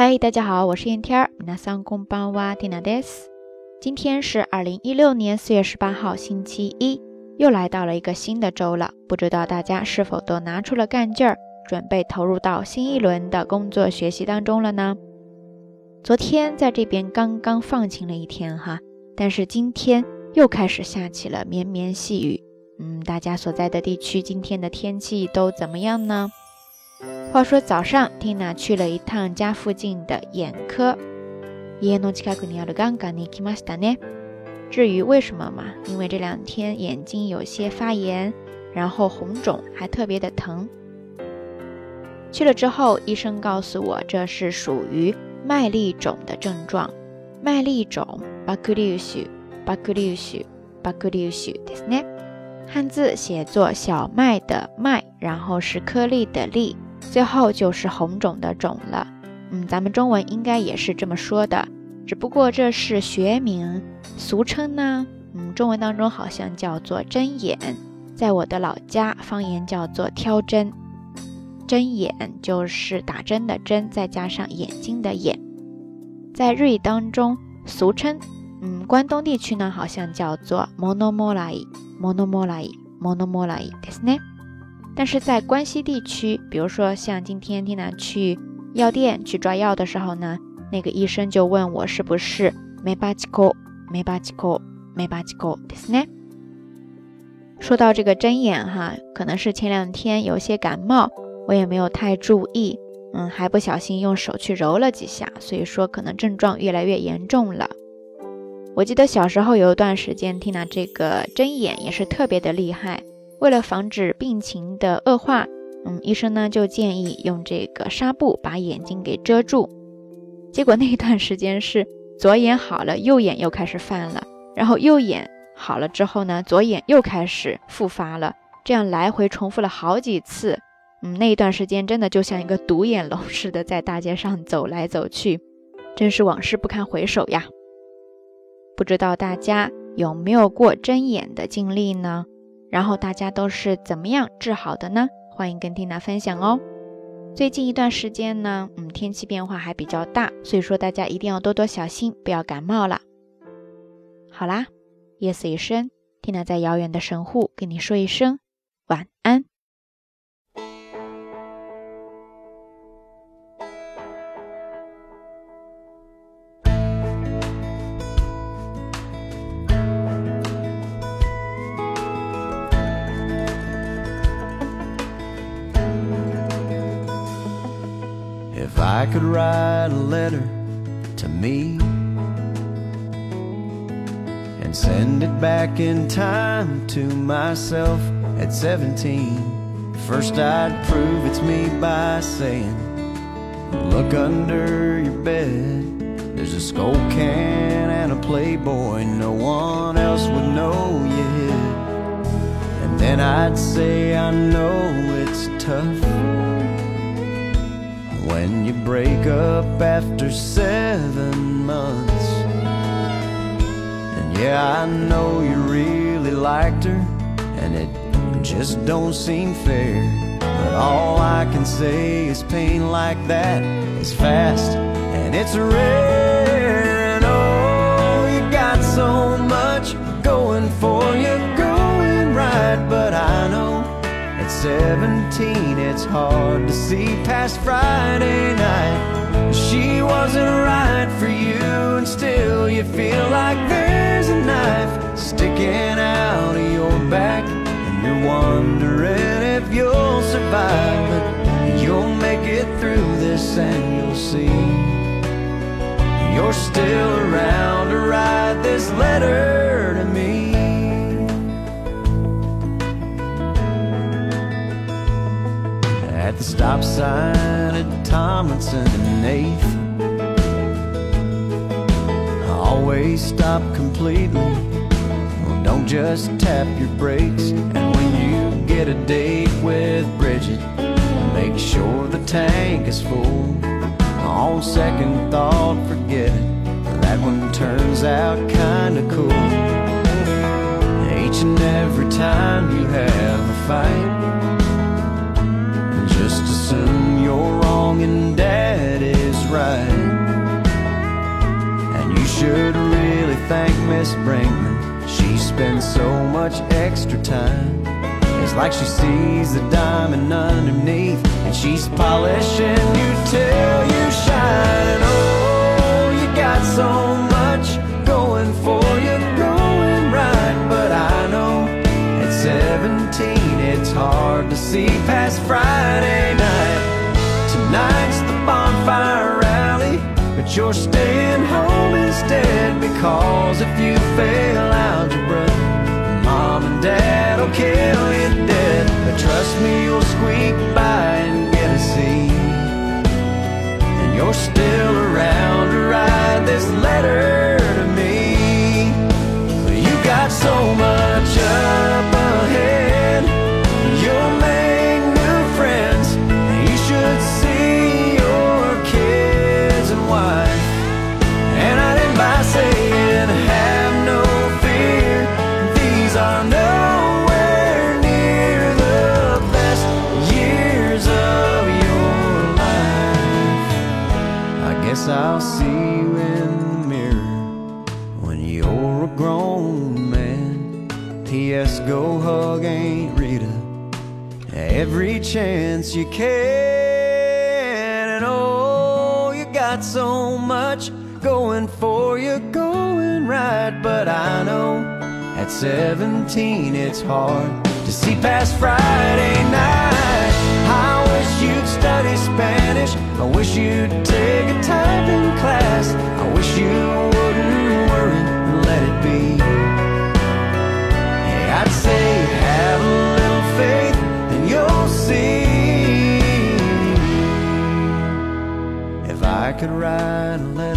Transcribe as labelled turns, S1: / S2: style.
S1: 嗨，大家好，我是燕天儿。皆さんこんばんは、ティナです。今天是二零一六年四月十八号，星期一，又来到了一个新的周了。不知道大家是否都拿出了干劲儿，准备投入到新一轮的工作学习当中了呢？昨天在这边刚刚放晴了一天哈，但是今天又开始下起了绵绵细雨。嗯，大家所在的地区今天的天气都怎么样呢？ 话说早上，Tina 去了一趟家附近的眼科。至于为什么嘛？因为这两天眼睛有些发炎，然后红肿，还特别的疼。去了之后，医生告诉我这是属于麦粒肿的症状。麦粒肿，バクリウシュ、バクリウシュ、バクリウシュですね。汉字写作小麦的麦，然后是颗粒的粒。 最后就是红肿的肿了，嗯，咱们中文应该也是这么说的，只不过这是学名，俗称呢，嗯，中文当中好像叫做针眼，在我的老家方言叫做挑针，针眼就是打针的针，再加上眼睛的眼，在日语当中俗称，嗯，关东地区呢好像叫做 monomorai，monomorai，monomorai，ですね。 但是在关西地区，比如说像今天 Tina 去药店去抓药的时候呢，那个医生就问我是不是没巴吉口，没巴吉口，没巴吉口，对是呢。说到这个针眼哈，可能是前两天有些感冒，我也没有太注意，嗯，还不小心用手去揉了几下，所以说可能症状越来越严重了。我记得小时候有一段时间，Tina 这个针眼也是特别的厉害。为了防止病情的恶化，嗯，医生呢就建议用这个纱布把眼睛给遮住。结果那一段时间是左眼好了，右眼又开始犯了，然后右眼好了之后呢，左眼又开始复发了，这样来回重复了好几次。嗯，那一段时间真的就像一个独眼龙似的在大街上走来走去，真是往事不堪回首呀。不知道大家有没有过睁眼的经历呢？然后大家都是怎么样治好的呢？欢迎跟缇娜分享哦。最近一段时间呢，嗯，天气变化还比较大，所以说大家一定要多多小心，不要感冒了。好啦，夜色已深，缇娜在遥远的神户跟你说一声晚安。I could write a letter to me and send it back in time to myself at 17. First, I'd prove it's me by saying, Look under your bed. There's a Skoal can and a Playboy no one else would know you hid. And then I'd say, I know it's tough when you break up after seven months. And yeah, I know you really liked her, and it just don't seem fair. But all I can say is pain like that is fast and it's rare. And oh, you got so 17, it's hard to see past Friday night. She wasn't right for you, and still you feel like there's a knife sticking out of your back. And you're wondering if you'll survive, but you'll make it through this and you'll see. You're still around to write this letter to me. The stop sign at Tomlinson and 8th Always stop completely. Well, Don't just tap your brakes. And when you get a date with Bridget Make sure the tank is full. On second thought, forget it. That one turns out kinda cool. Each and every time you have a fight
S2: Miss Brinkman. She spends so much extra time. It's like she sees the diamond underneath, and she's polishing you till you shine. Oh, you got so much going for you, going right. But I know at 17 it's hard to see past Friday night. Tonight's the bonfire rally, but you're staying home instead because if you fail algebra, mom and dad will kill you dead. But trust me, you'll squeak by and get a C. And you're still around to write this letter guess I'll see you in the mirror when you're a grown man. P.S. Go hug Aunt Rita every chance you can. And oh, you got so much going for you, going right. But I know at 17 it's hard to see past Friday night. I wish you'd study Spanish. I wish you'd could write